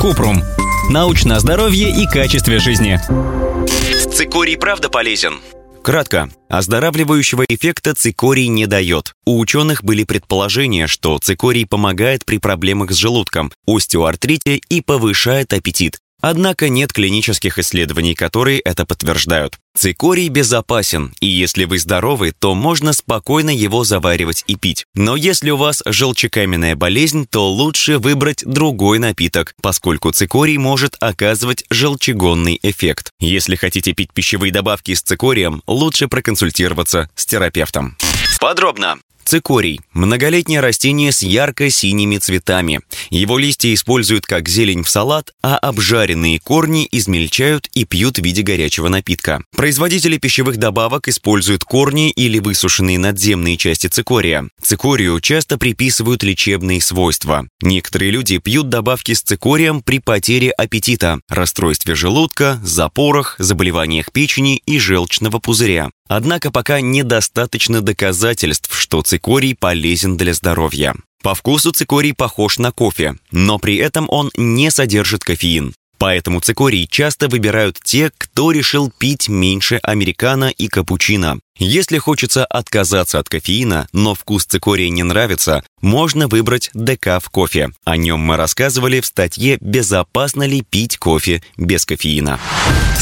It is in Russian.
Купрум. Научное здоровье и качестве жизни. Цикорий правда полезен? Кратко. Оздоравливающего эффекта цикорий не дает. У ученых были предположения, что цикорий помогает при проблемах с желудком, остеоартрите и повышает аппетит. Однако нет клинических исследований, которые это подтверждают. Цикорий безопасен, и если вы здоровы, то можно спокойно его заваривать и пить. Но если у вас желчекаменная болезнь, то лучше выбрать другой напиток, поскольку цикорий может оказывать желчегонный эффект. Если хотите пить пищевые добавки с цикорием, лучше проконсультироваться с терапевтом. Подробно. Цикорий – многолетнее растение с ярко-синими цветами. Его листья используют как зелень в салат, а обжаренные корни измельчают и пьют в виде горячего напитка. Производители пищевых добавок используют корни или высушенные надземные части цикория. Цикорию часто приписывают лечебные свойства. Некоторые люди пьют добавки с цикорием при потере аппетита, расстройстве желудка, запорах, заболеваниях печени и желчного пузыря. Однако пока недостаточно доказательств, что цикорий полезен для здоровья. По вкусу цикорий похож на кофе, но при этом он не содержит кофеин. Поэтому цикорий часто выбирают те, кто решил пить меньше американо и капучино. Если хочется отказаться от кофеина, но вкус цикория не нравится, можно выбрать декаф кофе. О нем мы рассказывали в статье «Безопасно ли пить кофе без кофеина?».